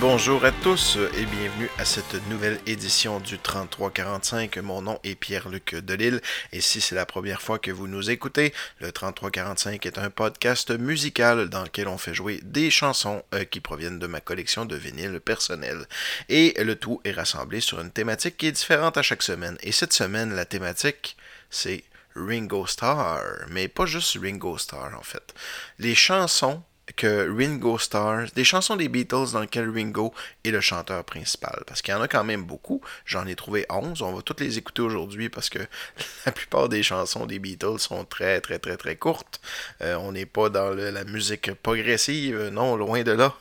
Bonjour à tous et bienvenue à cette nouvelle édition du 3345. Mon nom est Pierre-Luc Delille et si c'est la première fois que vous nous écoutez, le 3345 est un podcast musical dans lequel on fait jouer des chansons euh, qui proviennent de ma collection de vinyles personnels. Et le tout est rassemblé sur une thématique qui est différente à chaque semaine. Et cette semaine, la thématique, c'est Ringo Starr, mais pas juste Ringo Starr en fait. Les chansons que Ringo Starr, des chansons des Beatles dans lesquelles Ringo est le chanteur principal. Parce qu'il y en a quand même beaucoup. J'en ai trouvé 11. On va toutes les écouter aujourd'hui parce que la plupart des chansons des Beatles sont très, très, très, très courtes. Euh, on n'est pas dans la musique progressive, non, loin de là.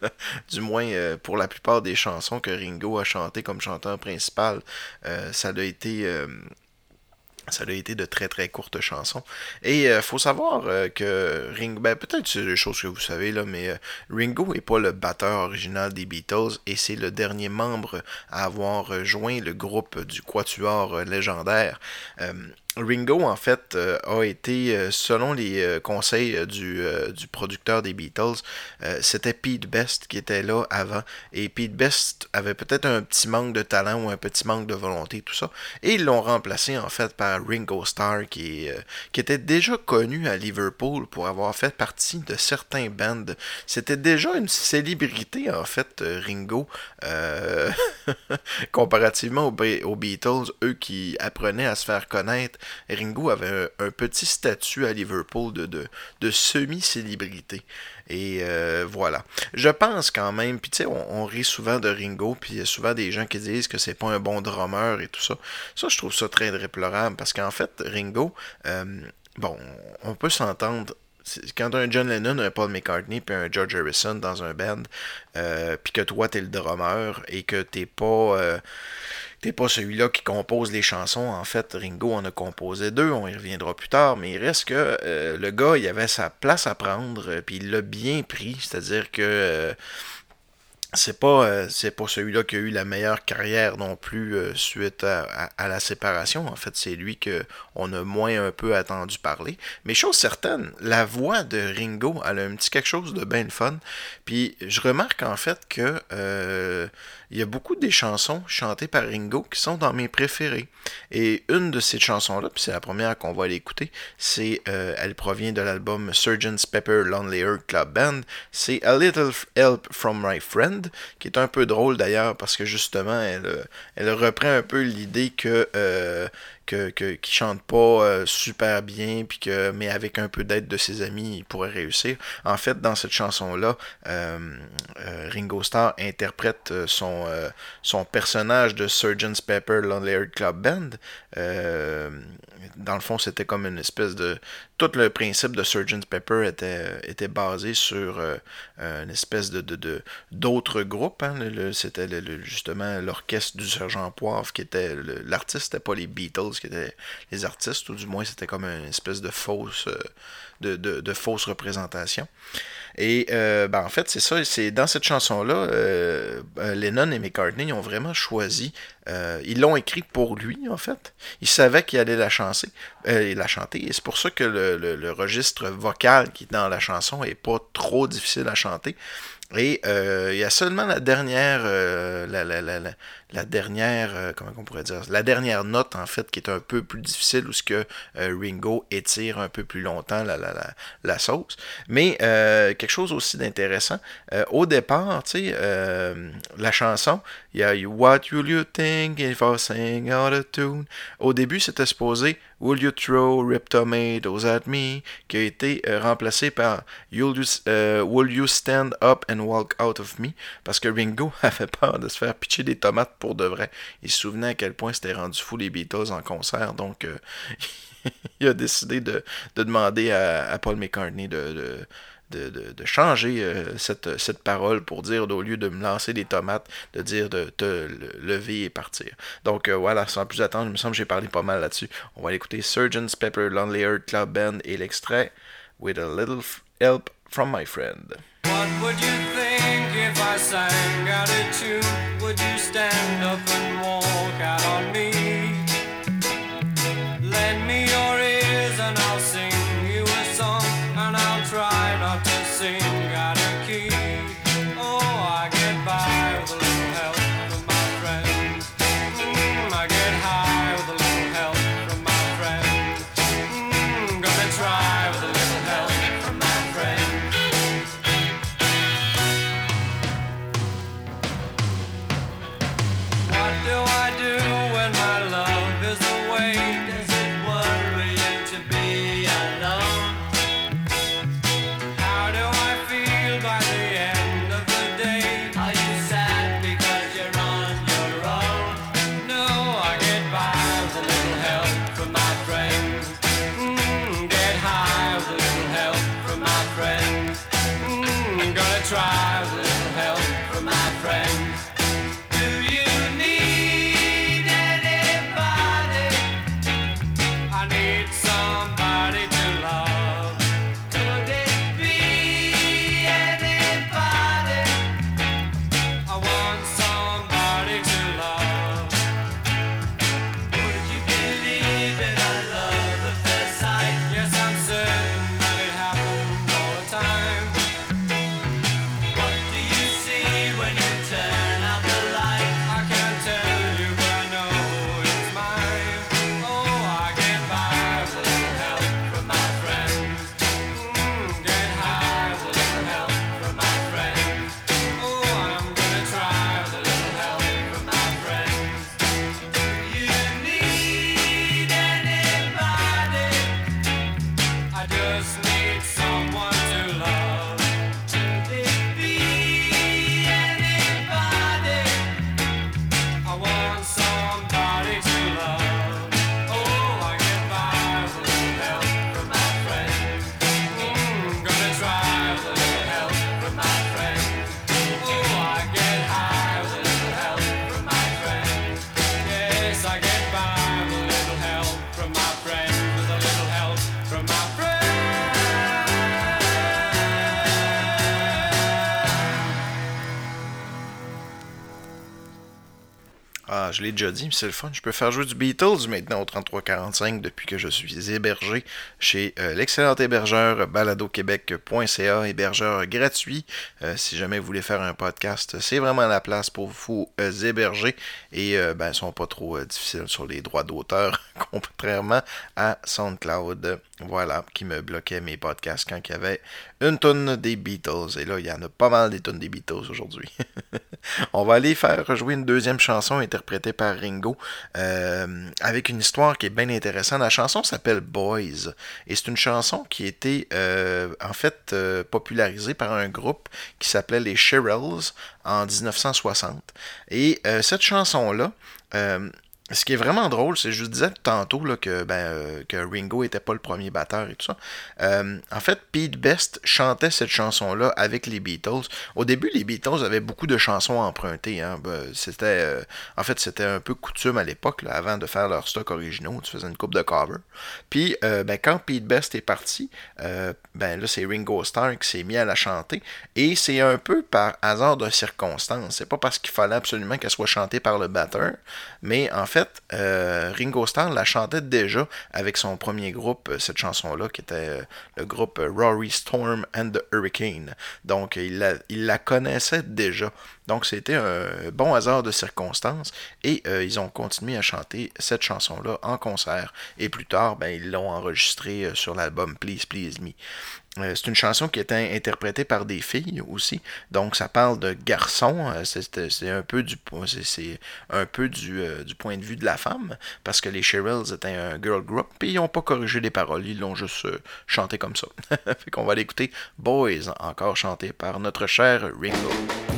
du moins, euh, pour la plupart des chansons que Ringo a chantées comme chanteur principal, euh, ça a été ça a été de très très courtes chansons. Et il euh, faut savoir euh, que Ringo, ben, peut-être c'est des choses que vous savez là, mais euh, Ringo n'est pas le batteur original des Beatles et c'est le dernier membre à avoir rejoint le groupe du Quatuor légendaire. Ringo, en fait, euh, a été, euh, selon les euh, conseils du, du, producteur des Beatles, c'était Pete Best qui était là avant. Et Pete Best avait peut-être un petit manque de talent ou un petit manque de volonté, tout ça. Et ils l'ont remplacé, en fait, par Ringo Starr, qui, qui était déjà connu à Liverpool pour avoir fait partie de certains bands. C'était déjà une célébrité, en fait, Ringo, comparativement aux, aux Beatles, eux qui apprenaient à se faire connaître Ringo avait un, petit statut à Liverpool de, de, semi-célébrité. Et euh, voilà. Je pense quand même, puis tu sais, on, rit souvent de Ringo, puis il y a souvent des gens qui disent que c'est pas un bon drummer et tout ça. Ça, je trouve ça très déplorable, parce qu'en fait, Ringo, euh, bon, on peut s'entendre quand un John Lennon, un Paul McCartney puis un George Harrison dans un band, euh, puis que toi t'es le drummer et que t'es pas T'es pas celui-là qui compose les chansons. En fait, Ringo en a composé deux, on y reviendra plus tard, mais il reste que euh, le gars, il avait sa place à prendre, euh, puis il l'a bien pris, c'est-à-dire que euh, c'est pas pas celui-là qui a eu la meilleure carrière non plus suite à, la séparation. En fait, c'est lui que on a moins un peu attendu parler. Mais chose certaine, la voix de Ringo, elle a un petit quelque chose de bien fun. Puis je remarque en fait que il y a beaucoup des chansons chantées par Ringo qui sont dans mes préférées. Et une de ces chansons-là, puis c'est la première qu'on va aller écouter, c'est elle provient de l'album Surgeon's Pepper Lonely Earth Club Band. C'est A Little Help from My Friend qui est un peu drôle d'ailleurs parce que justement, elle, euh, elle reprend un peu l'idée que euh, que, qui chante pas euh, super bien, puis que, mais avec un peu d'aide de ses amis, il pourrait réussir. En fait, dans cette chanson-là, euh, euh, Ringo Starr interprète son, son personnage de Surgeon's Pepper Lonely Club Band. dans le fond, c'était comme une espèce de... Tout le principe de Surgeon's Pepper était, était basé sur une espèce de d'autres groupes. Hein. C'était justement l'orchestre du Sergent Poivre qui était... L'artiste, c'était pas les Beatles, qui étaient les artistes, ou du moins c'était comme une espèce de fausse, euh, de, de, fausse représentation. Et euh, ben, en fait, c'est ça, c'est dans cette chanson-là, euh, Lennon et McCartney ont vraiment choisi, ils l'ont écrit pour lui, en fait. Ils savaient qu'il allait la chanter, la chanter, et c'est pour ça que le, registre vocal qui est dans la chanson est pas trop difficile à chanter. Et il y a seulement la dernière, la, la, la, dernière, euh, comment on pourrait dire, la dernière note en fait qui est un peu plus difficile où ce que euh, Ringo étire un peu plus longtemps la, la, la, la sauce. Mais euh, quelque chose aussi d'intéressant, au départ, tu sais, la chanson, il y a What will you think if I sing out of tune? Au début, c'était supposé Will you throw rip tomatoes at me? qui a été remplacé par Will Will you stand up and walk out of me? Parce que Ringo avait peur de se faire pitcher des tomates pour de vrai. Il se souvenait à quel point c'était rendu fou les Beatles en concert, donc euh, il a décidé de, demander à, Paul McCartney de, changer euh, cette, cette, parole pour dire, au lieu de me lancer des tomates, de dire de te lever et partir. Donc euh, voilà, sans plus attendre, il me semble que j'ai parlé pas mal là-dessus. On va l'écouter Surgeon's Pepper Lonely Earth Club Band et l'extrait With a Little Help from My Friend. What would you think I sang out a tune? Would you stand up and walk out on me? Je l'ai déjà dit, mais c'est le fun. Je peux faire jouer du Beatles maintenant au 3345 depuis que je suis hébergé chez euh, l'excellent hébergeur baladoquebec.ca, hébergeur gratuit. Euh, si jamais vous voulez faire un podcast, c'est vraiment la place pour vous euh, héberger et ben, ils sont pas trop difficiles sur les droits d'auteur, contrairement à SoundCloud. Voilà, qui me bloquait mes podcasts quand il y avait une tonne des Beatles. Et là, il y en a pas mal des tonnes des Beatles aujourd'hui. On va aller faire jouer une deuxième chanson interprétée par Ringo euh, avec une histoire qui est bien intéressante. La chanson s'appelle Boys et c'est une chanson qui a été euh, en fait euh, popularisée par un groupe qui s'appelait les Shirelles en 1960. Et cette chanson-là, ce qui est vraiment drôle, c'est je disais tantôt là, que, ben, euh, que Ringo était pas le premier batteur et tout ça. Euh, en fait, Pete Best chantait cette chanson-là avec les Beatles. Au début, les Beatles avaient beaucoup de chansons empruntées. Hein. Ben, c'était, euh, en fait, c'était un peu coutume à l'époque, avant de faire leur stock originaux. Tu faisais une coupe de cover. Puis, ben, quand Pete Best est parti, ben là, c'est Ringo Starr qui s'est mis à la chanter. Et c'est un peu par hasard de circonstance. C'est pas parce qu'il fallait absolument qu'elle soit chantée par le batteur, mais en fait, euh, Ringo Starr la chantait déjà avec son premier groupe, euh, cette chanson-là, qui était euh, le groupe Rory Storm and the Hurricane. Donc, il la, il la connaissait déjà. Donc, c'était un bon hasard de circonstances et ils ont continué à chanter cette chanson-là en concert. Et plus tard, ben, ils l'ont enregistrée sur l'album Please Please Me. Euh, c'est une chanson qui est interprétée par des filles aussi. Donc ça parle de garçons. Euh, c'est un peu euh, du, point de vue de la femme. Parce que les Shirelles étaient un girl group. Puis ils n'ont pas corrigé les paroles. Ils l'ont juste chanté comme ça. fait qu'on va l'écouter Boys, encore chanté par notre cher Ringo.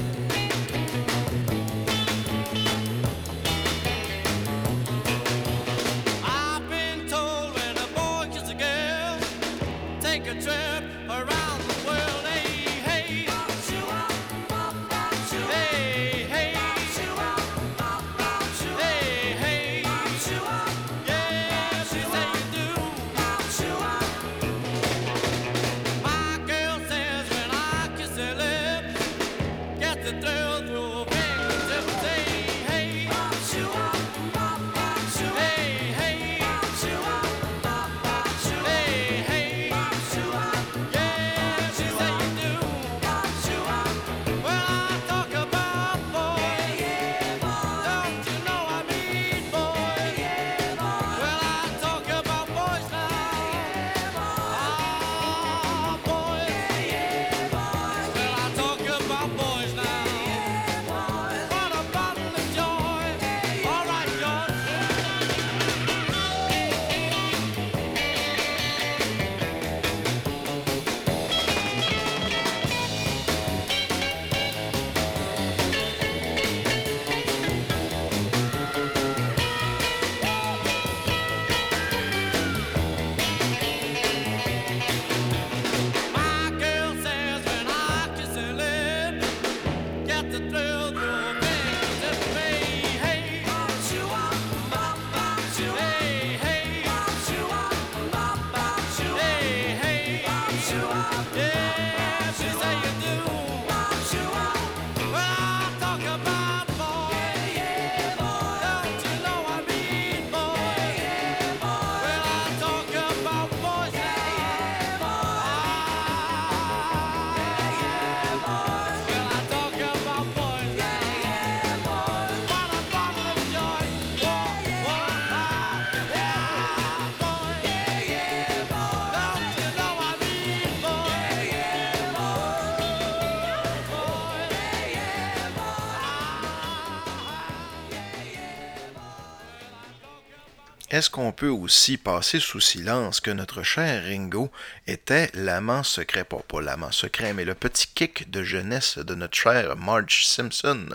Est-ce qu'on peut aussi passer sous silence que notre cher Ringo était l'amant secret, pas, pas l'amant secret, mais le petit kick de jeunesse de notre cher Marge Simpson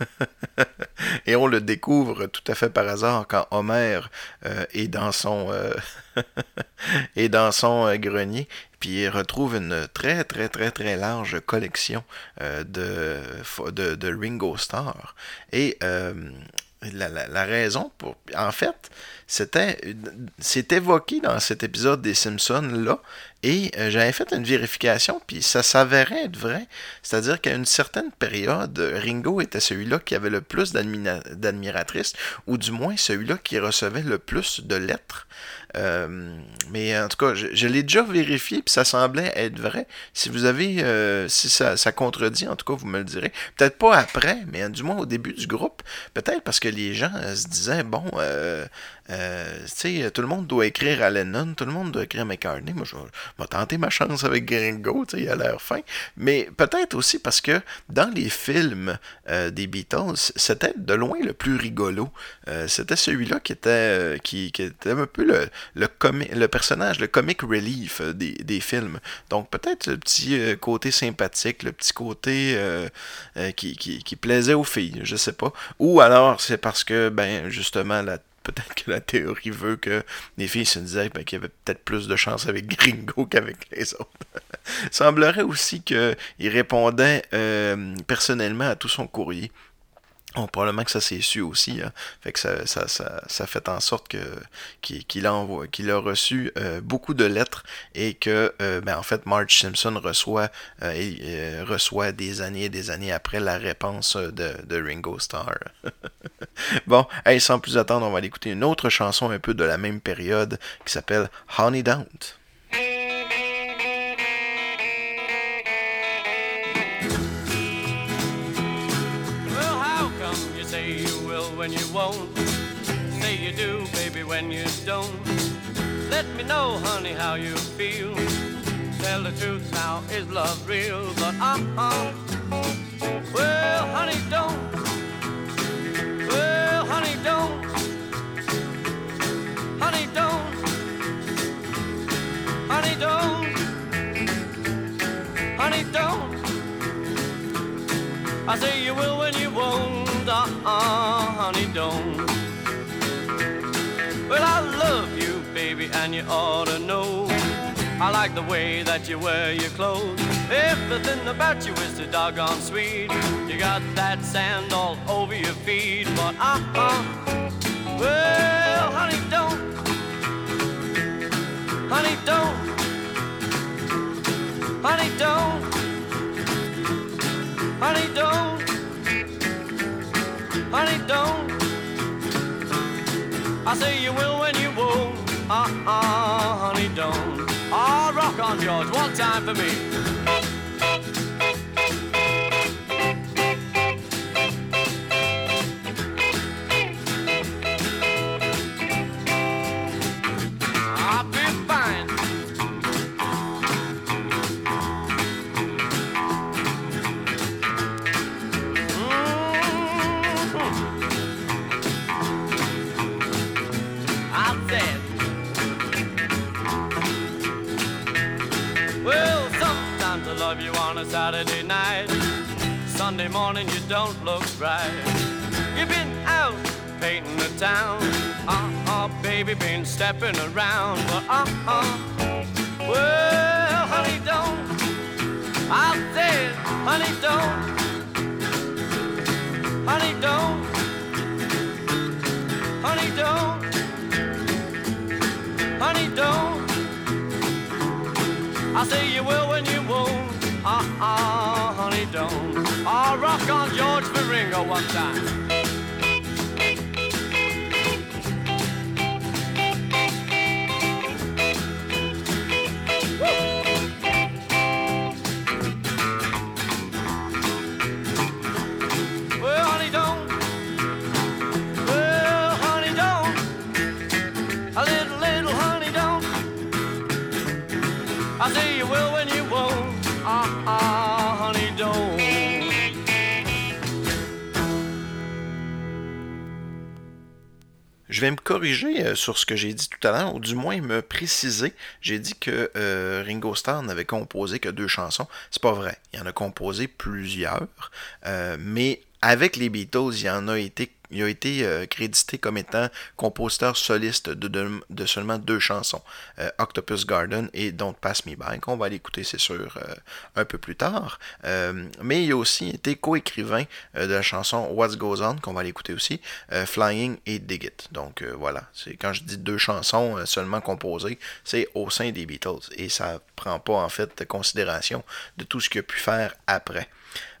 Et on le découvre tout à fait par hasard quand Homer euh, est dans son, euh, est dans son euh, grenier puis il retrouve une très très très très large collection de, de, de, Ringo Starr. Et la, raison pour. En fait, c'était. C'est évoqué dans cet épisode des Simpsons-là. Et euh, j'avais fait une vérification, puis ça s'avérait être vrai. C'est-à-dire qu'à une certaine période, Ringo était celui-là qui avait le plus d'admiratrices, ou du moins celui-là qui recevait le plus de lettres. Euh, mais en tout cas, je, l'ai déjà vérifié, puis ça semblait être vrai. Si vous avez, euh, si ça, ça, contredit, en tout cas, vous me le direz. Peut-être pas après, mais du moins au début du groupe. Peut-être parce que les gens se disaient, bon, euh, tout le monde doit écrire à Lennon, tout le monde doit écrire à McCartney. Moi, je vais, tenter ma chance avec Gringo, il a l'air fin. Mais peut-être aussi parce que dans les films euh, des Beatles, c'était de loin le plus rigolo. Euh, c'était celui-là qui était, qui, était un peu le, le, le personnage, le comic relief des, des films. Donc peut-être le petit côté sympathique, le petit côté qui, qui, qui plaisait aux filles, je sais pas. Ou alors c'est parce que, ben, justement, la peut-être que la théorie veut que les filles se disaient ben, qu'il y avait peut-être plus de chance avec Gringo qu'avec les autres. Semblerait aussi qu'il répondait euh, personnellement à tout son courrier. Bon, probablement que ça s'est su aussi. Hein. Fait que ça, ça, ça, fait en sorte que qu'il a, qu'il a reçu euh, beaucoup de lettres et que euh, ben, en fait Marge Simpson reçoit euh, reçoit des années et des années après la réponse de, de Ringo Starr. bon, hey, sans plus attendre, on va aller écouter une autre chanson un peu de la même période qui s'appelle Honey Don't. When you won't. Say you do, baby, when you don't. Let me know, honey, how you feel. Tell the truth now, is love real? But uh-uh. Well, honey, don't. Well, honey, don't. Honey, don't. Honey, don't. Honey, don't. I say you will when you won't. Honey, don't. Well, I love you, baby, and you ought to know. I like the way that you wear your clothes. Everything about you is so doggone sweet. You got that sand all over your feet, but uh-uh. Well, honey, don't. Honey, don't. Honey, don't. Honey, don't. Honey, don't. I say you will when you won't. Uh-uh, honey, don't. Ah, rock on, George. One time for me. Morning, you don't look right. You've been out painting the town. Uh uh, baby, been stepping around. But uh uh, well, honey, don't. I said, honey, don't. Honey, don't. Honey, don't. Honey, don't. I say you will when you won't. Uh-uh, honey, don't. Rock on George Ringo one time. Je vais me corriger sur ce que j'ai dit tout à l'heure, ou du moins me préciser. J'ai dit que Ringo Starr n'avait composé que deux chansons. C'est pas vrai. Il en a composé plusieurs. mais avec les Beatles, il en a été il a été euh, crédité comme étant compositeur soliste de, seulement deux chansons, euh, Octopus Garden et Don't Pass Me By, qu'on va l'écouter, c'est sûr, euh, un peu plus tard. mais il a aussi été coécrivain de la chanson What Goes On, qu'on va l'écouter aussi, Flying et Dig It. Donc voilà, c'est quand je dis deux chansons seulement composées, c'est au sein des Beatles et ça prend pas en fait considération de tout ce qu'il a pu faire après.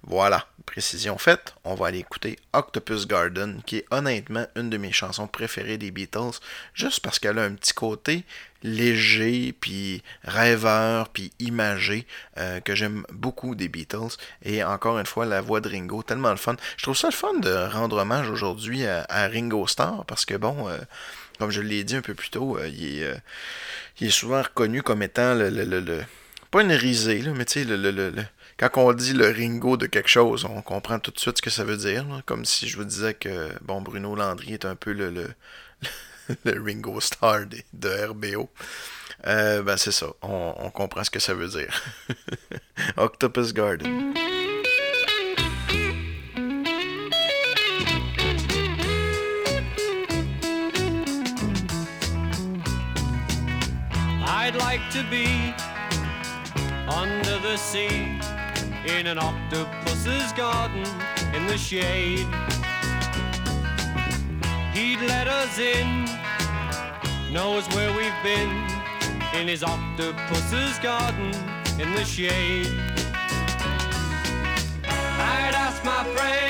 Voilà, précision faite, on va aller écouter Octopus Garden, qui est honnêtement une de mes chansons préférées des Beatles, juste parce qu'elle a un petit côté léger, puis rêveur, puis imagé, euh, que j'aime beaucoup des Beatles. Et encore une fois, la voix de Ringo, tellement le fun. Je trouve ça le fun de rendre hommage aujourd'hui à, Ringo Starr, parce que bon... Euh, comme je l'ai dit un peu plus tôt, euh, il, est, souvent reconnu comme étant le, le, pas une risée, mais tu sais, le, quand on dit le Ringo de quelque chose, on comprend tout de suite ce que ça veut dire. Comme si je vous disais que bon Bruno Landry est un peu le, le, Ringo Star de, RBO. Euh, ben c'est ça, on, on, comprend ce que ça veut dire. Octopus Garden. I'd like to be under the sea in an octopus's garden in the shade. He'd let us in, knows where we've been in his octopus's garden in the shade. I'd ask my friends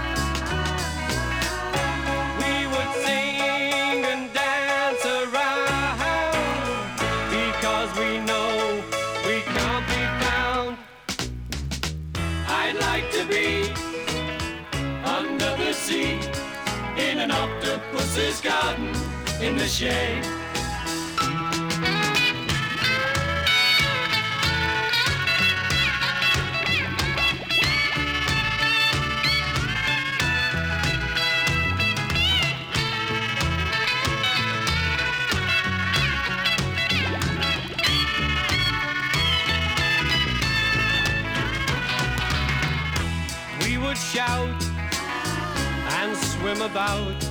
Garden in the shade. We would shout and swim about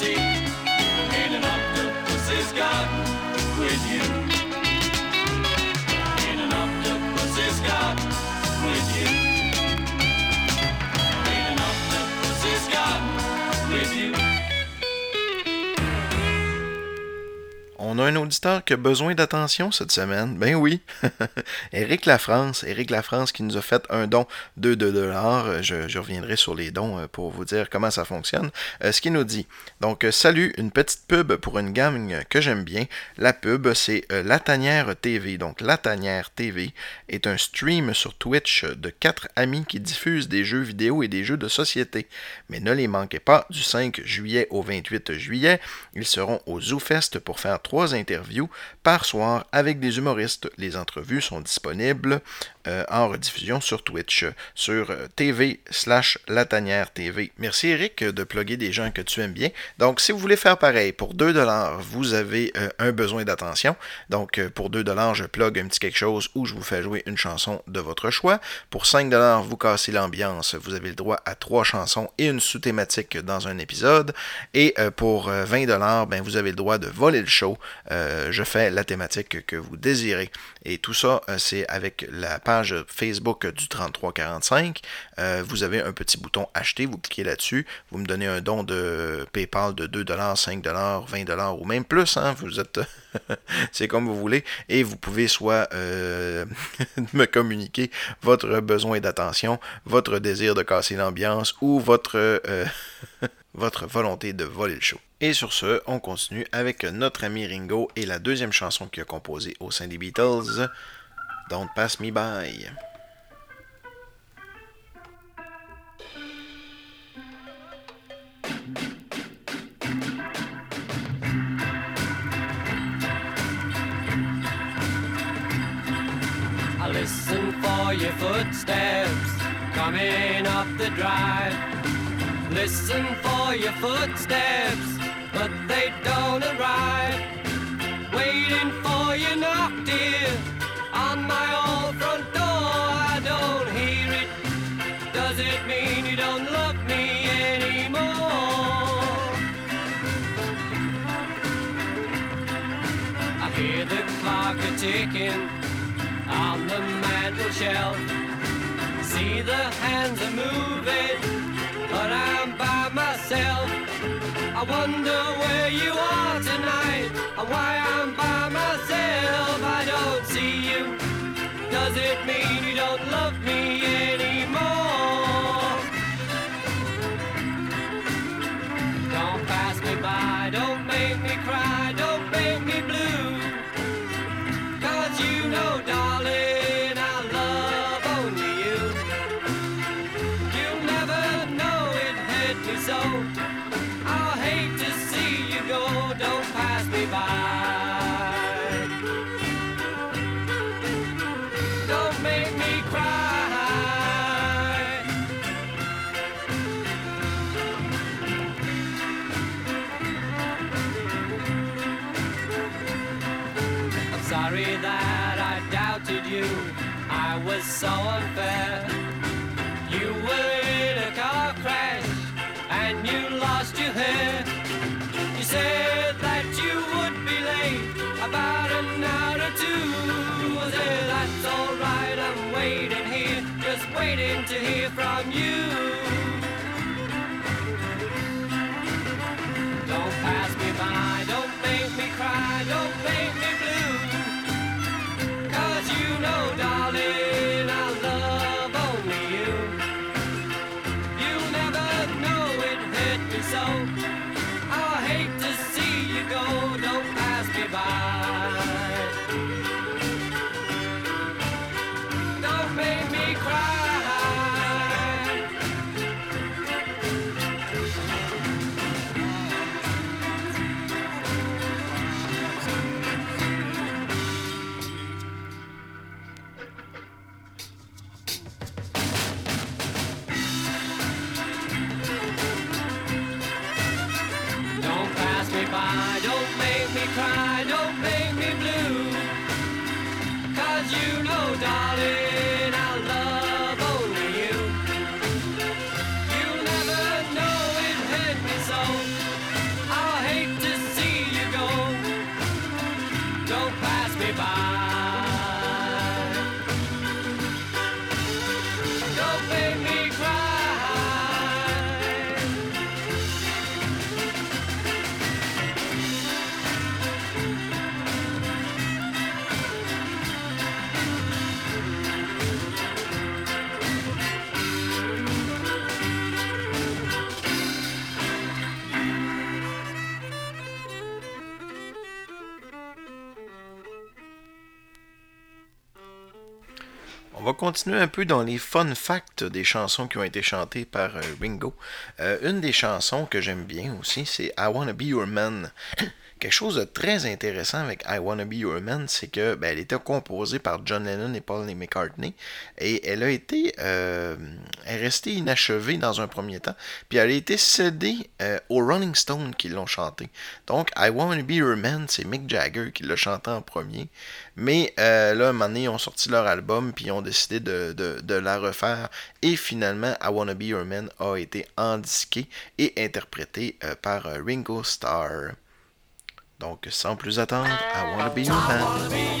sea in an octopus's garden with On a un auditeur qui a besoin d'attention cette semaine. Ben oui. Éric Lafrance. Éric Lafrance qui nous a fait un don de 2 dollars. Je, reviendrai sur les dons euh, pour vous dire comment ça fonctionne. Euh, ce qu'il nous dit. Donc, euh, salut, une petite pub pour une gamme que j'aime bien. La pub, c'est La Tanière TV. Donc, La Tanière TV est un stream sur Twitch de quatre amis qui diffusent des jeux vidéo et des jeux de société. Mais ne les manquez pas, du 5 juillet au 28 juillet, ils seront au ZooFest pour faire trois interviews par soir avec des humoristes. Les entrevues sont disponibles euh, en rediffusion sur Twitch, sur TV slash La Tanière TV. Merci Eric de plugger des gens que tu aimes bien. Donc, si vous voulez faire pareil, pour 2$, vous avez un besoin d'attention. Donc, pour 2$, je plug un petit quelque chose ou je vous fais jouer une chanson de votre choix. Pour 5$, vous cassez l'ambiance. Vous avez le droit à trois chansons et une sous-thématique dans un épisode. Et pour 20$, ben, vous avez le droit de voler le show. je fais la thématique que vous désirez. Et tout ça, euh, c'est avec la Facebook du 3345. Euh, vous avez un petit bouton acheter, vous cliquez là-dessus, vous me donnez un don de PayPal de 2$, 5$, 20$ ou même plus. Hein, vous êtes. c'est comme vous voulez. Et vous pouvez soit euh, me communiquer votre besoin d'attention, votre désir de casser l'ambiance ou votre, votre volonté de voler le show. Et sur ce, on continue avec notre ami Ringo et la deuxième chanson qu'il a composée au sein des Beatles, Don't Pass Me By. I listen for your footsteps coming up the drive. Listen for your footsteps but they don't arrive. Waiting for you knock, dear, the hands are moving, but I'm by myself. I wonder where you are tonight and why I'm by myself. I don't see you. Does it mean you don't love me anymore? So unfair. You were in a car crash and you lost your hair. You said that you would be late about an hour or two. I said, that's alright, I'm waiting here, just waiting to hear from you. Hallelujah. Va continuer un peu dans les fun facts des chansons qui ont été chantées par euh, Ringo. Euh, une des chansons que j'aime bien aussi, c'est I Wanna Be Your Man, quelque chose de très intéressant avec I Wanna Be Your Man, c'est que ben, elle était composée par John Lennon et Paul McCartney et elle a été euh, restée inachevée dans un premier temps, puis elle a été cédée euh, aux Rolling Stones qui l'ont chantée. Donc I Wanna Be Your Man, c'est Mick Jagger qui l'a chanté en premier, mais euh, là, un moment donné, ils ont sorti leur album, puis ils ont décidé de, de, la refaire. Et finalement, I Wanna Be Your Man a été endisqué et interprété par Ringo Starr. Donc, sans plus attendre, I Wanna Be Your Man.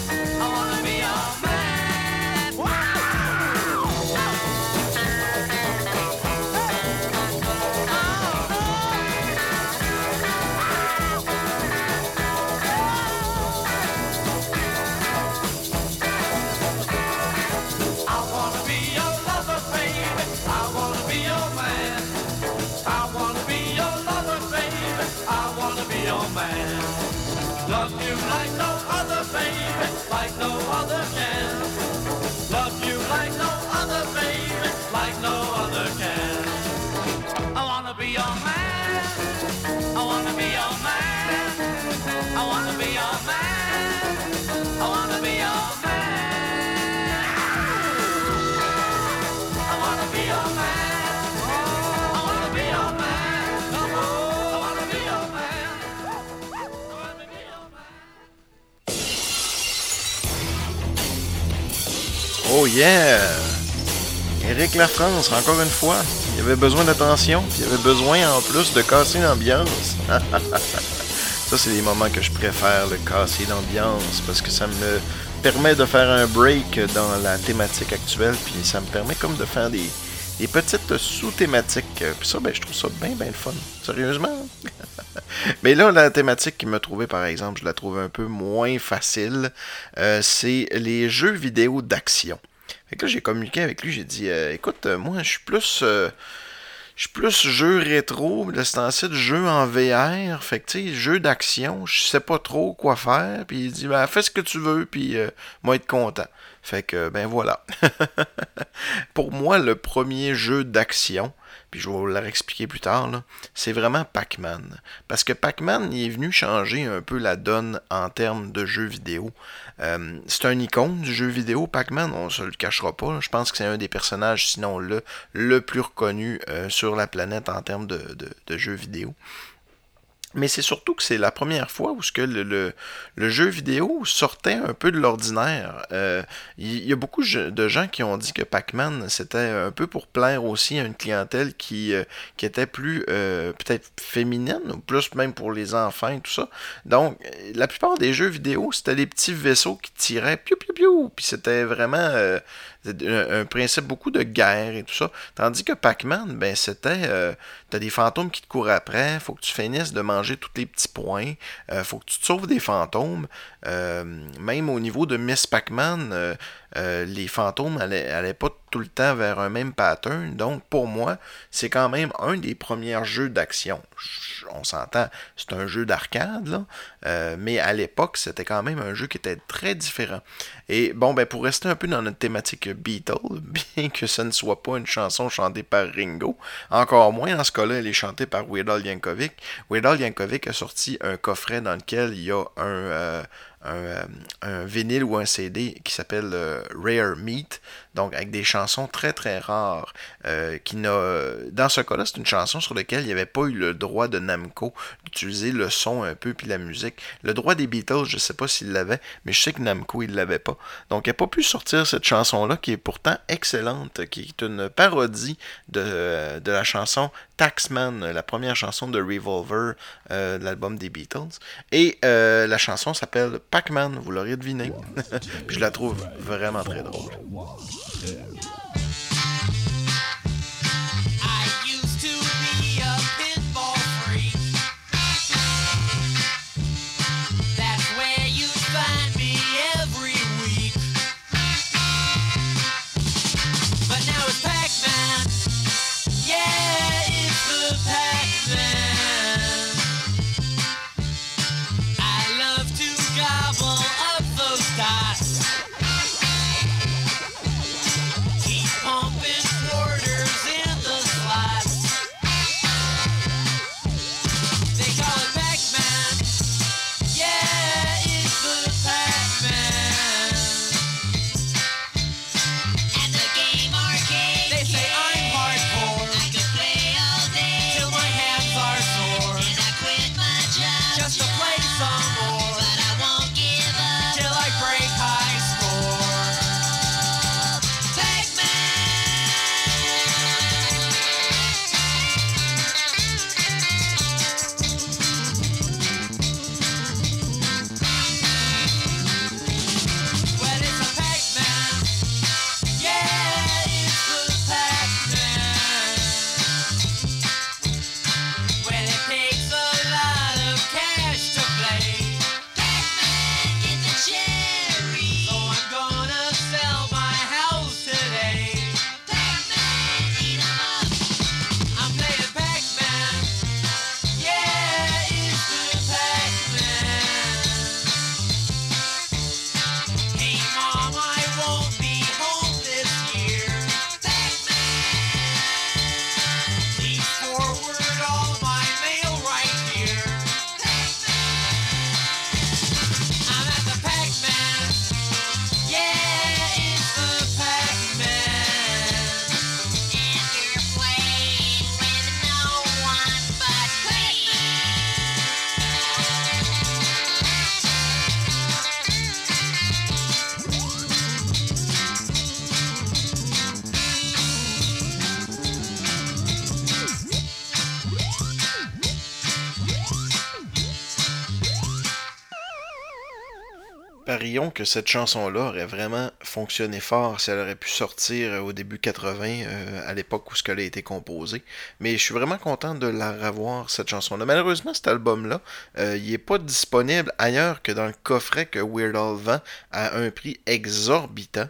Oh yeah! Eric France, encore une fois. Il avait besoin d'attention, il avait besoin en plus de casser l'ambiance. ça, c'est les moments que je préfère, le casser l'ambiance, parce que ça me permet de faire un break dans la thématique actuelle, puis ça me permet comme de faire des, petites sous-thématiques. Puis ça, ben, je trouve ça bien, bien le fun. Sérieusement? Mais là, la thématique qui m'a trouvé, par exemple, je la trouve un peu moins facile. Euh, c'est les jeux vidéo d'action. Fait que là, j'ai communiqué avec lui, j'ai dit euh, écoute, euh, moi, je suis plus. Euh, je suis plus jeu rétro, de ce jeu en VR. Jeu d'action, je sais pas trop quoi faire. Puis il dit, ben, fais ce que tu veux, puis moi, être content. Fait que, ben voilà. Pour moi, le premier jeu d'action, puis je vais vous le réexpliquer plus tard, c'est vraiment Pac-Man. Parce que Pac-Man, il est venu changer un peu la donne en termes de jeux vidéo. Euh, c'est un icône du jeu vidéo, Pac-Man, on ne se le cachera pas. Je pense que c'est un des personnages, sinon le, le plus reconnu euh, sur la planète en termes de jeux vidéo. Mais c'est surtout que c'est la première fois où ce que le, le, jeu vidéo sortait un peu de l'ordinaire. Euh, il y, a beaucoup de gens qui ont dit que Pac-Man, c'était un peu pour plaire aussi à une clientèle qui, euh, qui était plus euh, peut-être féminine, ou plus même pour les enfants et tout ça. Donc, la plupart des jeux vidéo, c'était des petits vaisseaux qui tiraient piou piou piou, puis c'était vraiment un, principe beaucoup de guerre et tout ça. Tandis que Pac-Man, ben c'était euh, t'as des fantômes qui te courent après, faut que tu finisses de manger tous les petits points, euh, faut que tu te sauves des fantômes. Euh, même au niveau de Miss Pac-Man, les fantômes n'allaient pas tout le temps vers un même pattern. Donc pour moi, c'est quand même un des premiers jeux d'action. On s'entend, c'est un jeu d'arcade, mais à l'époque, c'était quand même un jeu qui était très différent. Et bon, ben pour rester un peu dans notre thématique Beatles, bien que ce ne soit pas une chanson chantée par Ringo, encore moins dans ce cas-là, elle est chantée par Weird Yankovic. Weird Yankovic a sorti un coffret dans lequel il y a un, euh, un, vinyle ou un CD qui s'appelle Rare Meat, donc avec des chansons très très rares. qui dans ce cas-là, c'est une chanson sur laquelle il n'y avait pas eu le droit de Namco d'utiliser le son un peu puis la musique. Le droit des Beatles, je ne sais pas s'il l'avait, mais je sais que Namco il l'avait pas. Donc il n'a pas pu sortir cette chanson-là qui est pourtant excellente, qui est une parodie de, de la chanson Taxman, la première chanson de Revolver euh, de l'album des Beatles. Et euh, la chanson s'appelle Pac-Man, vous l'aurez deviné. Puis je la trouve vraiment très drôle. Que cette chanson-là aurait vraiment fonctionné fort si elle aurait pu sortir euh, au début 80, euh, à l'époque où ce qu'elle a été composée. Mais je suis vraiment content de la revoir, cette chanson-là. Malheureusement, cet album-là, euh, il n'est pas disponible ailleurs que dans le coffret que Weird Al vend à un prix exorbitant.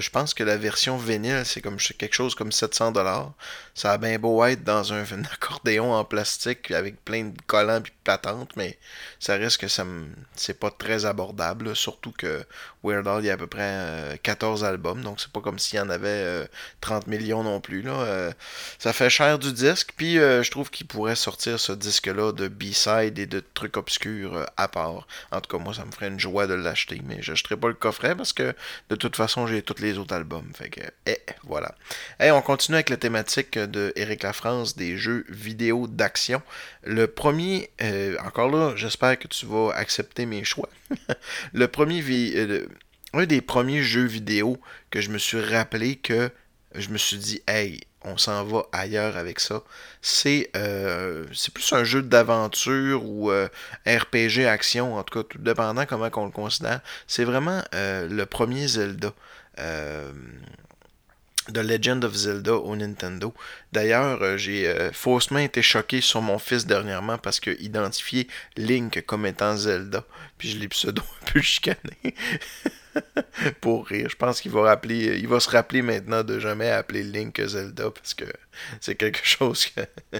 Je pense que la version vinyle, c'est comme quelque chose comme 700 dollars. Ça a bien beau être dans un, accordéon en plastique avec plein de collants et platantes, mais ça reste que ça c'est pas très abordable. Surtout que Weird Al, il y a à peu près 14 euh, albums, donc c'est pas comme s'il y en avait 30 euh, millions non plus. Là. Euh, ça fait cher du disque, puis je trouve qu'il pourrait sortir ce disque-là de B-side et de trucs obscurs à part. En tout cas, moi, ça me ferait une joie de l'acheter, mais je n'achèterai pas le coffret parce que de toute façon, j'ai les autres albums. Eh, voilà. Et on continue avec la thématique de Eric France des jeux vidéo d'action. Le premier, euh, encore là, j'espère que tu vas accepter mes choix. le premier, euh, un des premiers jeux vidéo que je me suis rappelé que je me suis dit, hey, on s'en va ailleurs avec ça. C'est euh, plus un jeu d'aventure ou RPG action, en tout cas, tout dépendant comment on le considère. C'est vraiment le premier Zelda. The Legend of Zelda au Nintendo. D'ailleurs, euh, j'ai euh, faussement été choqué sur mon fils dernièrement parce qu'il Link comme étant Zelda. Puis je l'ai pseudo un peu chicané. pour rire. Je pense qu'il va se rappeler maintenant de jamais appeler Link Zelda parce que c'est quelque chose que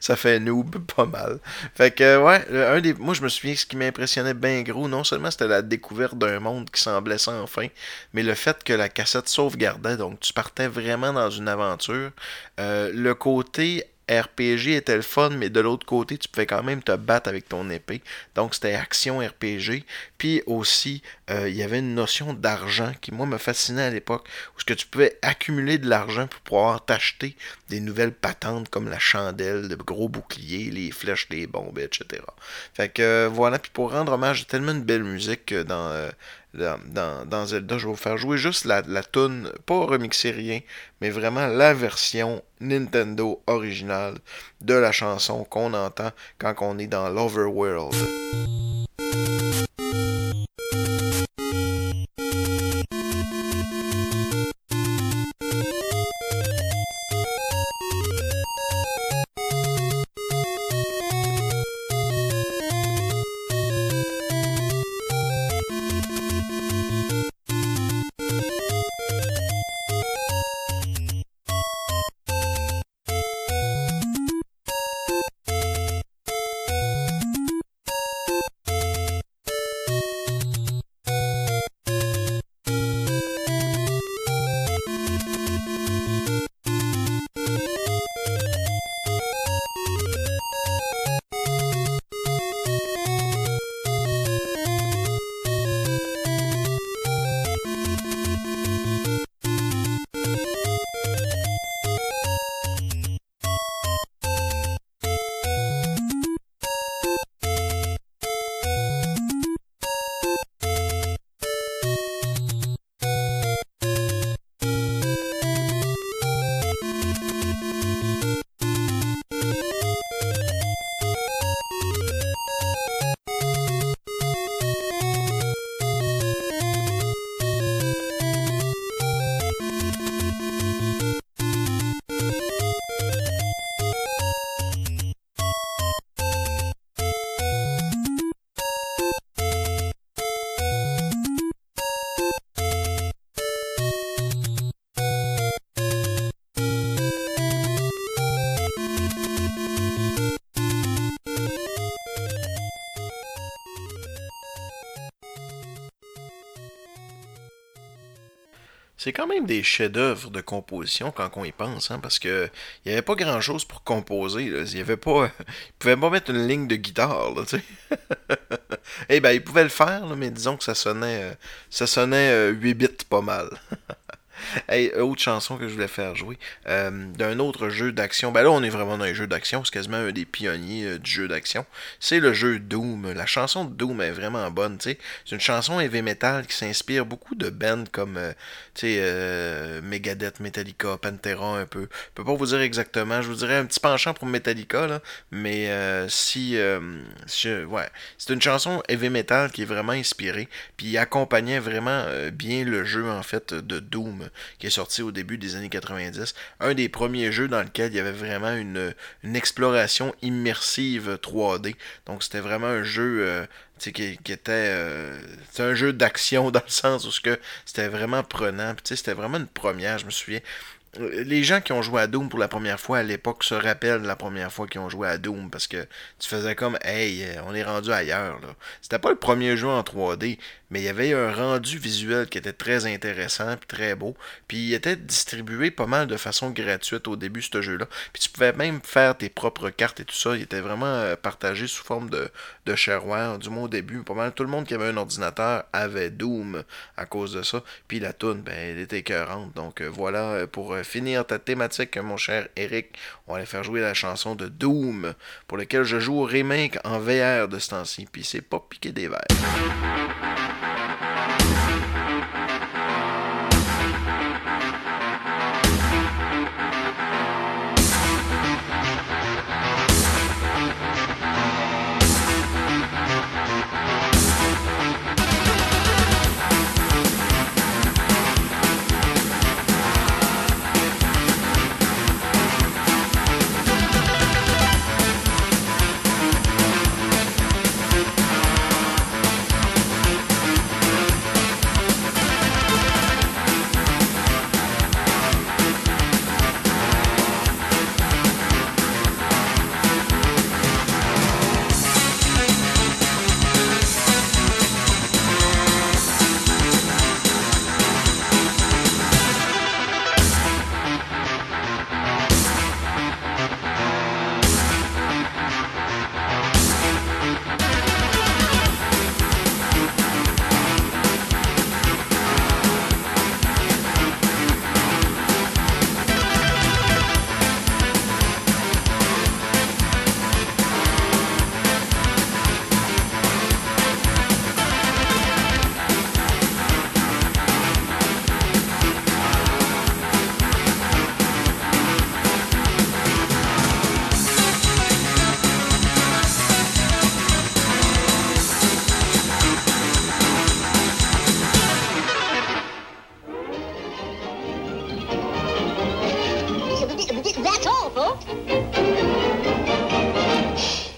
ça fait noob pas mal. Fait que ouais, un des, moi je me souviens ce qui m'impressionnait bien gros, non seulement c'était la découverte d'un monde qui semblait sans fin, mais le fait que la cassette sauvegardait, donc tu partais vraiment dans une aventure. Euh, le côté RPG était le fun, mais de l'autre côté, tu pouvais quand même te battre avec ton épée. Donc c'était action RPG. Puis aussi, euh, il y avait une notion d'argent qui, moi, me fascinait à l'époque, où ce que tu pouvais accumuler de l'argent pour pouvoir t'acheter des nouvelles patentes comme la chandelle, le gros bouclier, les flèches, les bombes, etc. Fait que euh, voilà, puis pour rendre hommage à tellement de belle musique dans, euh, dans, Zelda, je vais vous faire jouer juste la, la tune, pas remixer rien, mais vraiment la version Nintendo originale de la chanson qu'on entend quand on est dans l'Overworld. Des chefs-d'œuvre de composition quand on y pense, hein, parce que il n'y avait pas grand-chose pour composer. Il y avait pas, ils pouvaient pas mettre une ligne de guitare, là, eh ben, ils pouvaient le faire, mais disons que ça sonnait, euh, ça sonnait 8 euh, bits pas mal. Hey, autre chanson que je voulais faire jouer, euh, d'un autre jeu d'action. Ben là, on est vraiment dans un jeu d'action. C'est quasiment un des pionniers euh, du jeu d'action. C'est le jeu Doom. La chanson de Doom est vraiment bonne. C'est une chanson heavy metal qui s'inspire beaucoup de bands comme euh, Megadeth, Metallica, Pantera un peu. Je peux pas vous dire exactement. Je vous dirais un petit penchant pour Metallica, là, mais si, ouais, c'est une chanson heavy metal qui est vraiment inspirée, puis accompagnait vraiment bien le jeu en fait de Doom qui est sorti au début des années 90. Un des premiers jeux dans lequel il y avait vraiment une, exploration immersive 3D. Donc c'était vraiment un jeu euh, qui, était euh, un jeu d'action dans le sens où c'était vraiment prenant. C'était vraiment une première, je me souviens les gens qui ont joué à Doom pour la première fois à l'époque se rappellent la première fois qu'ils ont joué à Doom parce que tu faisais comme hey on est rendu ailleurs. C'était pas le premier jeu en 3D mais il y avait un rendu visuel qui était très intéressant puis très beau. Puis il était distribué pas mal de façon gratuite au début ce jeu là puis tu pouvais même faire tes propres cartes et tout ça. Il était vraiment euh, partagé sous forme de, de shareware du moins au début pas mal. Tout le monde qui avait un ordinateur avait Doom à cause de ça. Puis la toune ben elle était écœurante. Donc euh, voilà euh, pour finir ta thématique, mon cher Eric, on aller faire jouer la chanson de Doom, pour laquelle je joue au remake en VR de ce temps-ci, puis c'est pas piqué des verres. thank you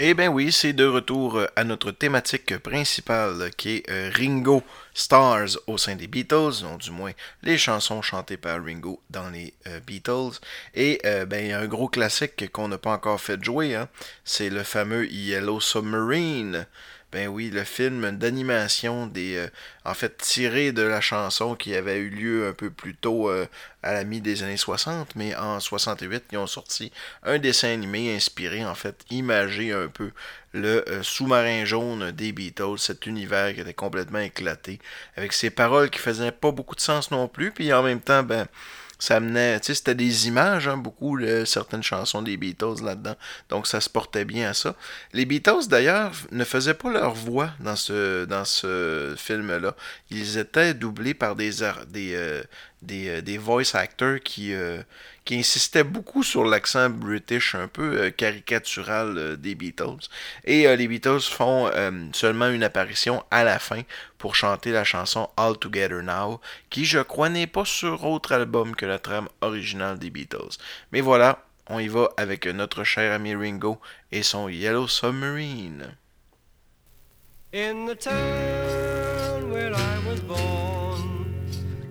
Eh bien oui, c'est de retour à notre thématique principale qui est euh, Ringo Stars au sein des Beatles, ou du moins les chansons chantées par Ringo dans les euh, Beatles. Et euh, ben, il y a un gros classique qu'on n'a pas encore fait jouer, hein. c'est le fameux Yellow Submarine. Ben oui, le film d'animation des euh, en fait tiré de la chanson qui avait eu lieu un peu plus tôt euh, à la mi des années 60, mais en 68, ils ont sorti un dessin animé inspiré en fait imagé un peu le euh, sous-marin jaune des Beatles, cet univers qui était complètement éclaté avec ses paroles qui faisaient pas beaucoup de sens non plus, puis en même temps ben ça amenait, tu sais, c'était des images, hein, beaucoup, certaines chansons des Beatles là-dedans. Donc ça se portait bien à ça. Les Beatles, d'ailleurs, ne faisaient pas leur voix dans ce, film-là. Ils étaient doublés par des, des, euh, des, euh, des voice actors qui, euh, qui insistait beaucoup sur l'accent british un peu euh, caricatural des Beatles. Et les Beatles font seulement une apparition à la fin pour chanter la chanson All Together Now, qui je crois n'est pas sur autre album que la trame originale des Beatles. Mais voilà, on y va avec notre cher ami Ringo et son Yellow Submarine. In the town where I was born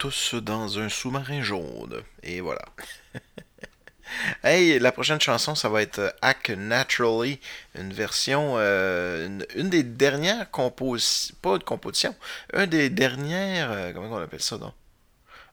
tous dans un sous-marin jaune. Et voilà. hey, la prochaine chanson, ça va être Act Naturally, une version, euh, une, une des dernières compositions, pas de composition, un des dernières, euh, comment on appelle ça donc?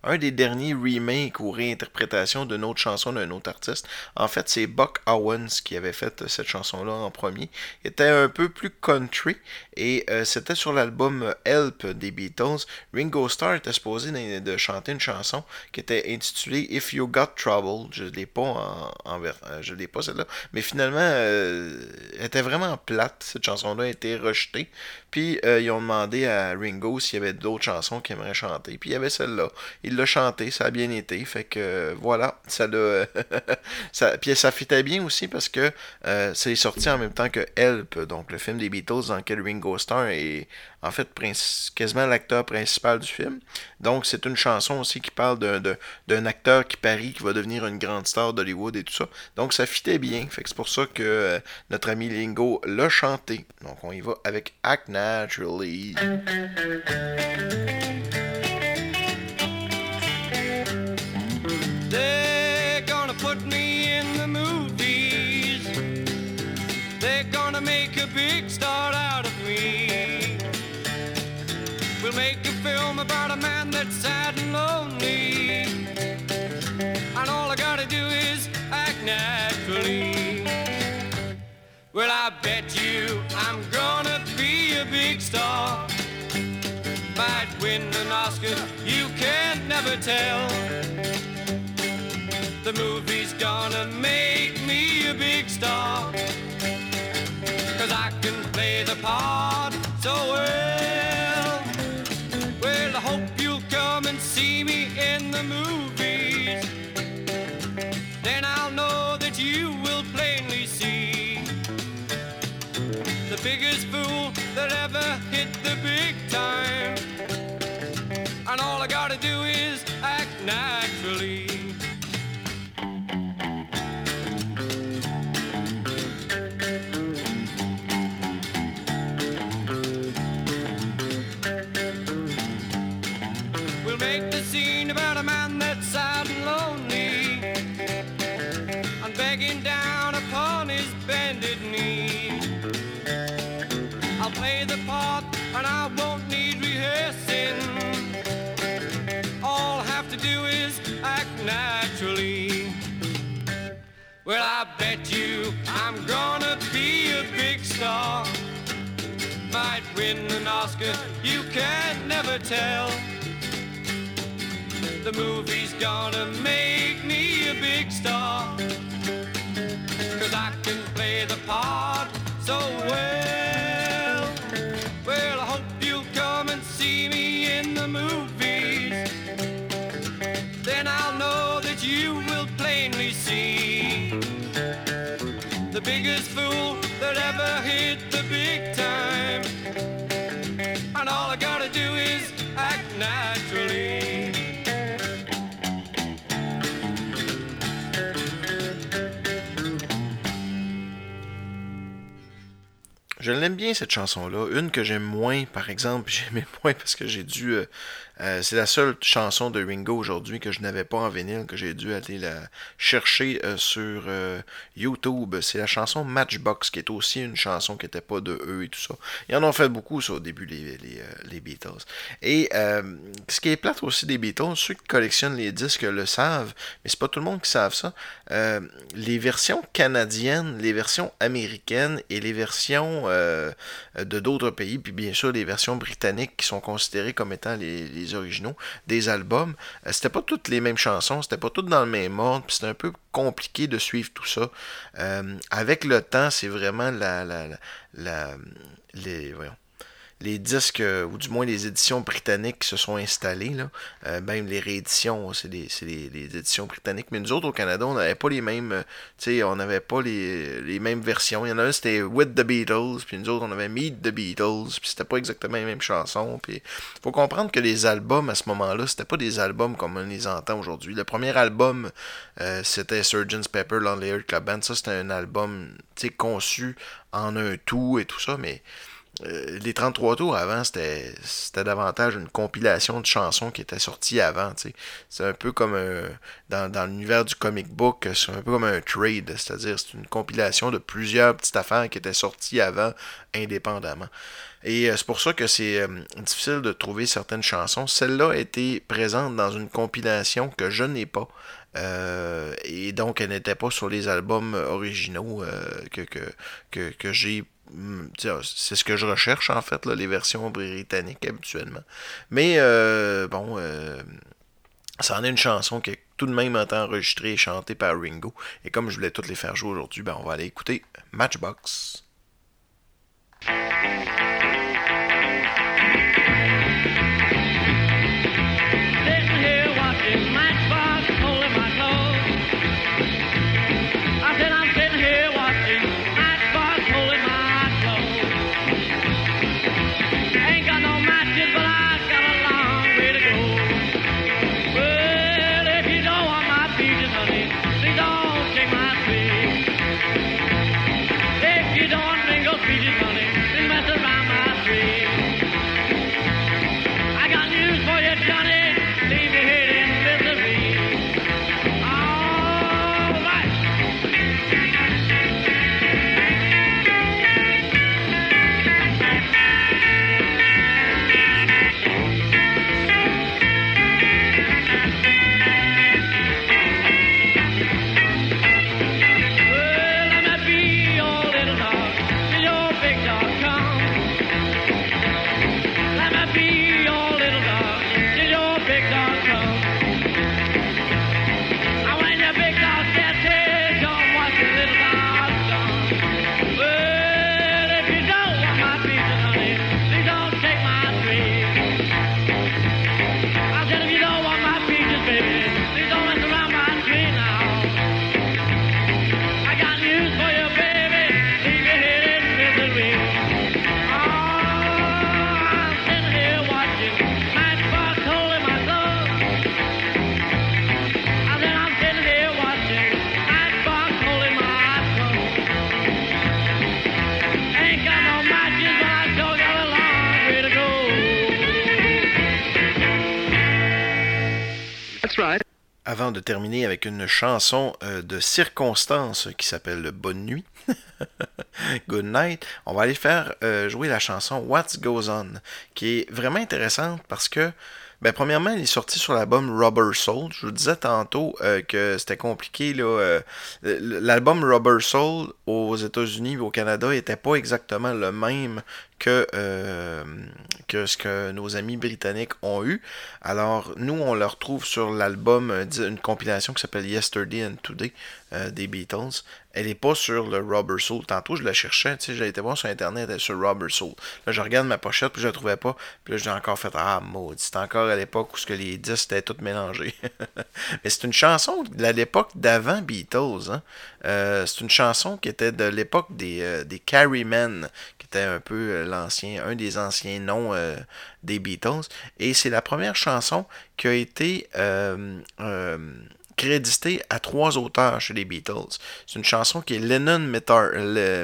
Un des derniers remakes ou réinterprétations d'une autre chanson d'un autre artiste. En fait, c'est Buck Owens qui avait fait cette chanson-là en premier. Il était un peu plus country et euh, c'était sur l'album Help des Beatles. Ringo Starr était supposé de, chanter une chanson qui était intitulée If You Got Trouble. Je l'ai pas en, euh, pas celle-là, mais finalement, euh, elle était vraiment plate. Cette chanson-là a été rejetée. Puis euh, ils ont demandé à Ringo s'il y avait d'autres chansons qu'il aimerait chanter. Puis il y avait celle-là. Il l'a chanté, ça a bien été. Fait que euh, voilà, ça l'a. ça, puis ça fitait bien aussi parce que euh, c'est sorti en même temps que Help, donc le film des Beatles dans lequel Ringo Starr est en fait quasiment l'acteur principal du film. Donc c'est une chanson aussi qui parle d'un acteur qui parie qui va devenir une grande star d'Hollywood et tout ça. Donc ça fitait bien. C'est pour ça que notre ami Lingo l'a chanté. Donc on y va avec Act Naturally. I bet you I'm gonna be a big star. Might win an Oscar, you can never tell. The movie's gonna make me a big star. Cause I can play the part so well. Biggest fool that ever hit the big time. And all I gotta do is act naturally. We'll make the scene about a man Well, I bet you I'm gonna be a big star. Might win an Oscar, you can never tell. The movie's gonna make me a big star. Cause I can play the part so well. Je l'aime bien cette chanson-là. Une que j'aime moins, par exemple, j'aimais moins parce que j'ai dû. euh, euh, c'est la seule chanson de Ringo aujourd'hui que je n'avais pas en vinyle, que j'ai dû aller la chercher euh, sur euh, YouTube. C'est la chanson Matchbox, qui est aussi une chanson qui n'était pas de eux et tout ça. Ils en ont fait beaucoup, ça, au début, les, les, les Beatles. Et ce qui est plate aussi des Beatles, ceux qui collectionnent les disques le savent, mais c'est pas tout le monde qui savent ça. Les versions canadiennes, les versions américaines et les versions de d'autres pays, puis bien sûr les versions britanniques qui sont considérées comme étant les originaux des albums, euh, c'était pas toutes les mêmes chansons, c'était pas toutes dans le même ordre, puis c'était un peu compliqué de suivre tout ça. Euh, avec le temps, c'est vraiment la, la, la, la- voyons, les disques, euh, ou du moins les éditions britanniques qui se sont installées, là, euh, même les rééditions, c'est les, les éditions britanniques. Mais nous autres, au Canada, on n'avait pas les mêmes, euh, on n'avait pas les, les mêmes versions. Il y en a un, c'était With the Beatles, puis nous autres, on avait Meet the Beatles, puis c'était pas exactement les mêmes chansons. Puis faut comprendre que les albums, à ce moment-là, c'était pas des albums comme on les entend aujourd'hui. Le premier album, c'était Surgeon's Pepper, Lonely Club Band. Ça, c'était un album, conçu en un tout et tout ça, mais... Euh, les 33 tours avant, c'était c'était davantage une compilation de chansons qui étaient sorties avant. C'est un peu comme un, dans, dans l'univers du comic book, c'est un peu comme un trade, c'est-à-dire c'est une compilation de plusieurs petites affaires qui étaient sorties avant indépendamment. Et euh, c'est pour ça que c'est euh, difficile de trouver certaines chansons. Celle-là été présente dans une compilation que je n'ai pas. Euh, et donc, elle n'était pas sur les albums originaux euh, que, que, que, j'ai c'est ce que je recherche en fait, les versions britanniques habituellement. Mais euh, bon, euh, ça en est une chanson qui est tout de même été enregistrée et chantée par Ringo. Et comme je voulais toutes les faire jouer aujourd'hui, ben, on va aller écouter Matchbox. Avec une chanson euh, de circonstance qui s'appelle Bonne nuit, Good Night, on va aller faire euh, jouer la chanson What Goes On, qui est vraiment intéressante parce que, ben, premièrement, elle est sortie sur l'album Rubber Soul. Je vous disais tantôt euh, que c'était compliqué. euh, L'album Rubber Soul aux États-Unis et au Canada n'était pas exactement le même que, euh, que ce que nos amis britanniques ont eu. Alors, nous, on le retrouve sur l'album, une compilation qui s'appelle Yesterday and Today des Beatles. Elle n'est pas sur le Rubber Soul. Tantôt, je la cherchais, tu sais, j'ai été voir sur Internet, elle est sur Rubber Soul. Là, je regarde ma pochette, puis je la trouvais pas. Puis là, j'ai encore fait, ah, maudit, c'est encore à l'époque où ce que les disques étaient tous mélangés. Mais c'est une chanson de l'époque d'avant Beatles. hein. Euh, c'est une chanson qui était de l'époque des, euh, des Carrymen, qui était un peu euh, l'ancien, un des anciens noms euh, des Beatles. Et c'est la première chanson qui a été créditée à trois auteurs chez les Beatles. C'est une chanson qui est Lennon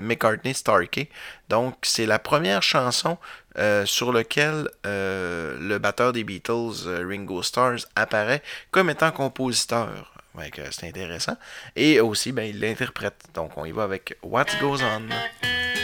McCartney Starkey. Donc c'est la première chanson euh, sur laquelle euh, le batteur des Beatles, euh, Ringo Starr, apparaît comme étant compositeur. Que c'est intéressant. Et aussi, ben, il l'interprète. Donc on y va avec What Goes On.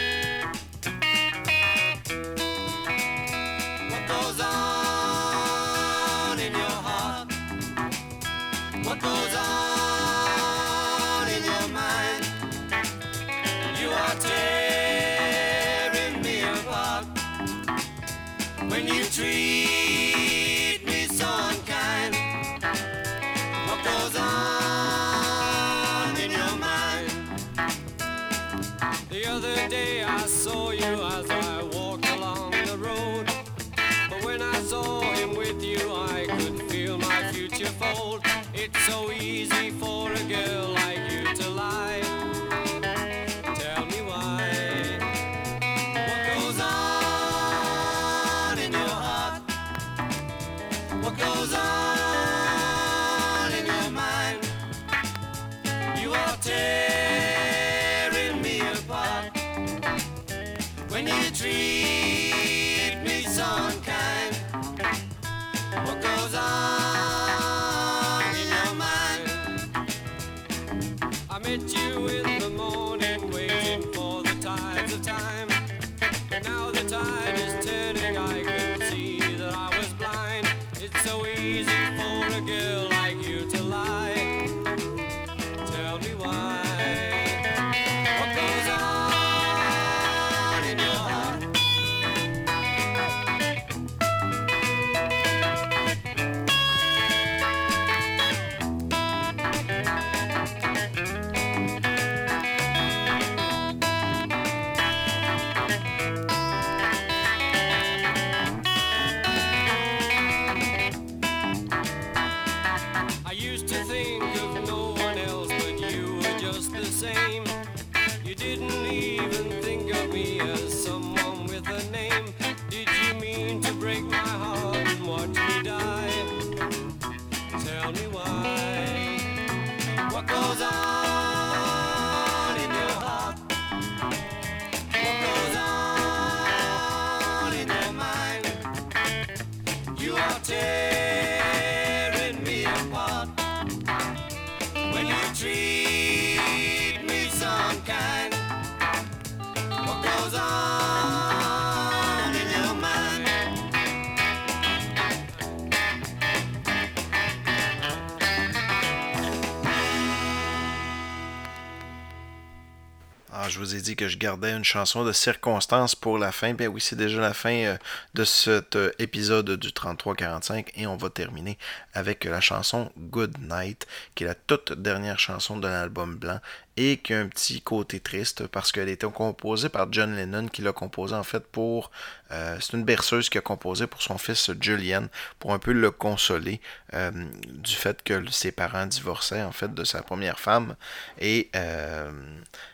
Je gardais une chanson de circonstance pour la fin. Ben oui, c'est déjà la fin euh, de cet euh, épisode du 33-45 et on va terminer avec la chanson Good Night, qui est la toute dernière chanson de l'album blanc et qui a un petit côté triste parce qu'elle était composée par John Lennon qui l'a composée en fait pour... euh, c'est une berceuse qui a composé pour son fils Julian pour un peu le consoler euh, du fait que ses parents divorçaient en fait de sa première femme. Et euh,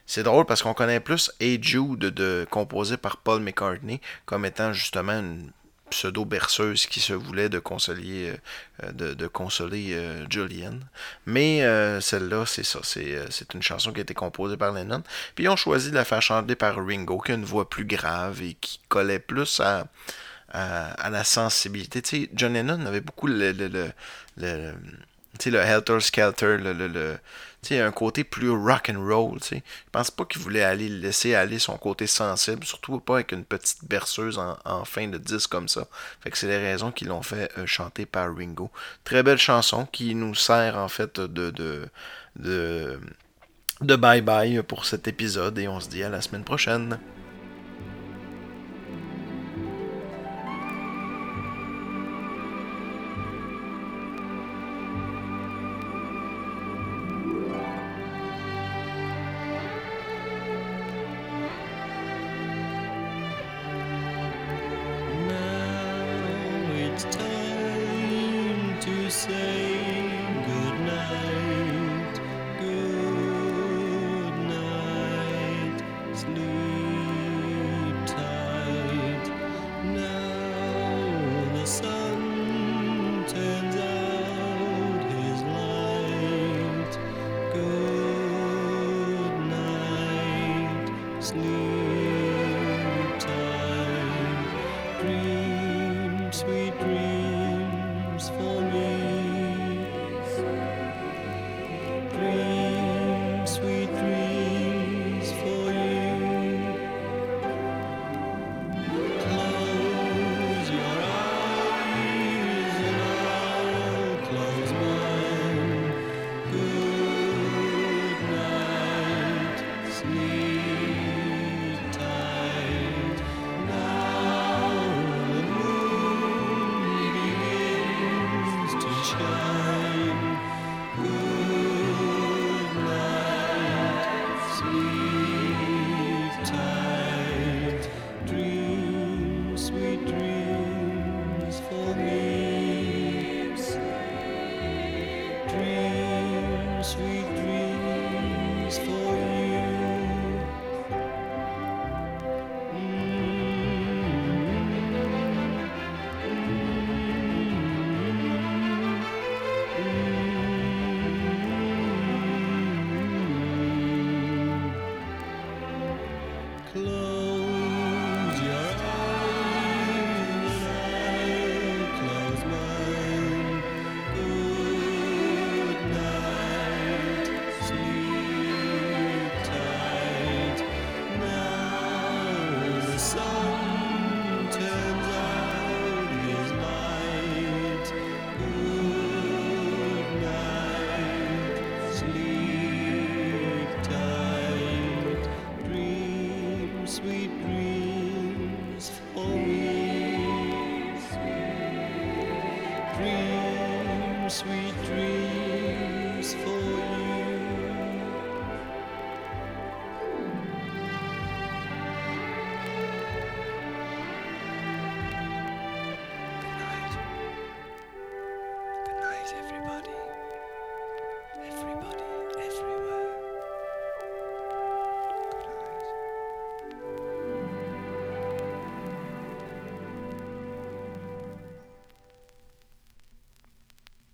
c'est drôle parce qu'on connaît plus Hey Jude de, composé par Paul McCartney comme étant justement une pseudo berceuse qui se voulait de consoler euh, de, consoler euh, Julian. Mais euh, celle-là c'est ça c'est une chanson qui a été composée par Lennon. Puis ils ont choisi de la faire chanter par Ringo qui a une voix plus grave et qui collait plus à la sensibilité. Tu sais John Lennon avait beaucoup le, le, sais, le helter skelter, le, le, le- tu sais, un côté plus rock and roll, tu sais. Je pense pas qu'il voulait aller laisser aller son côté sensible, surtout pas avec une petite berceuse en, fin de disque comme ça. Fait que c'est les raisons qui l'ont fait euh, chanter par Ringo. Très belle chanson qui nous sert en fait de de de de bye bye pour cet épisode et on se dit à la semaine prochaine.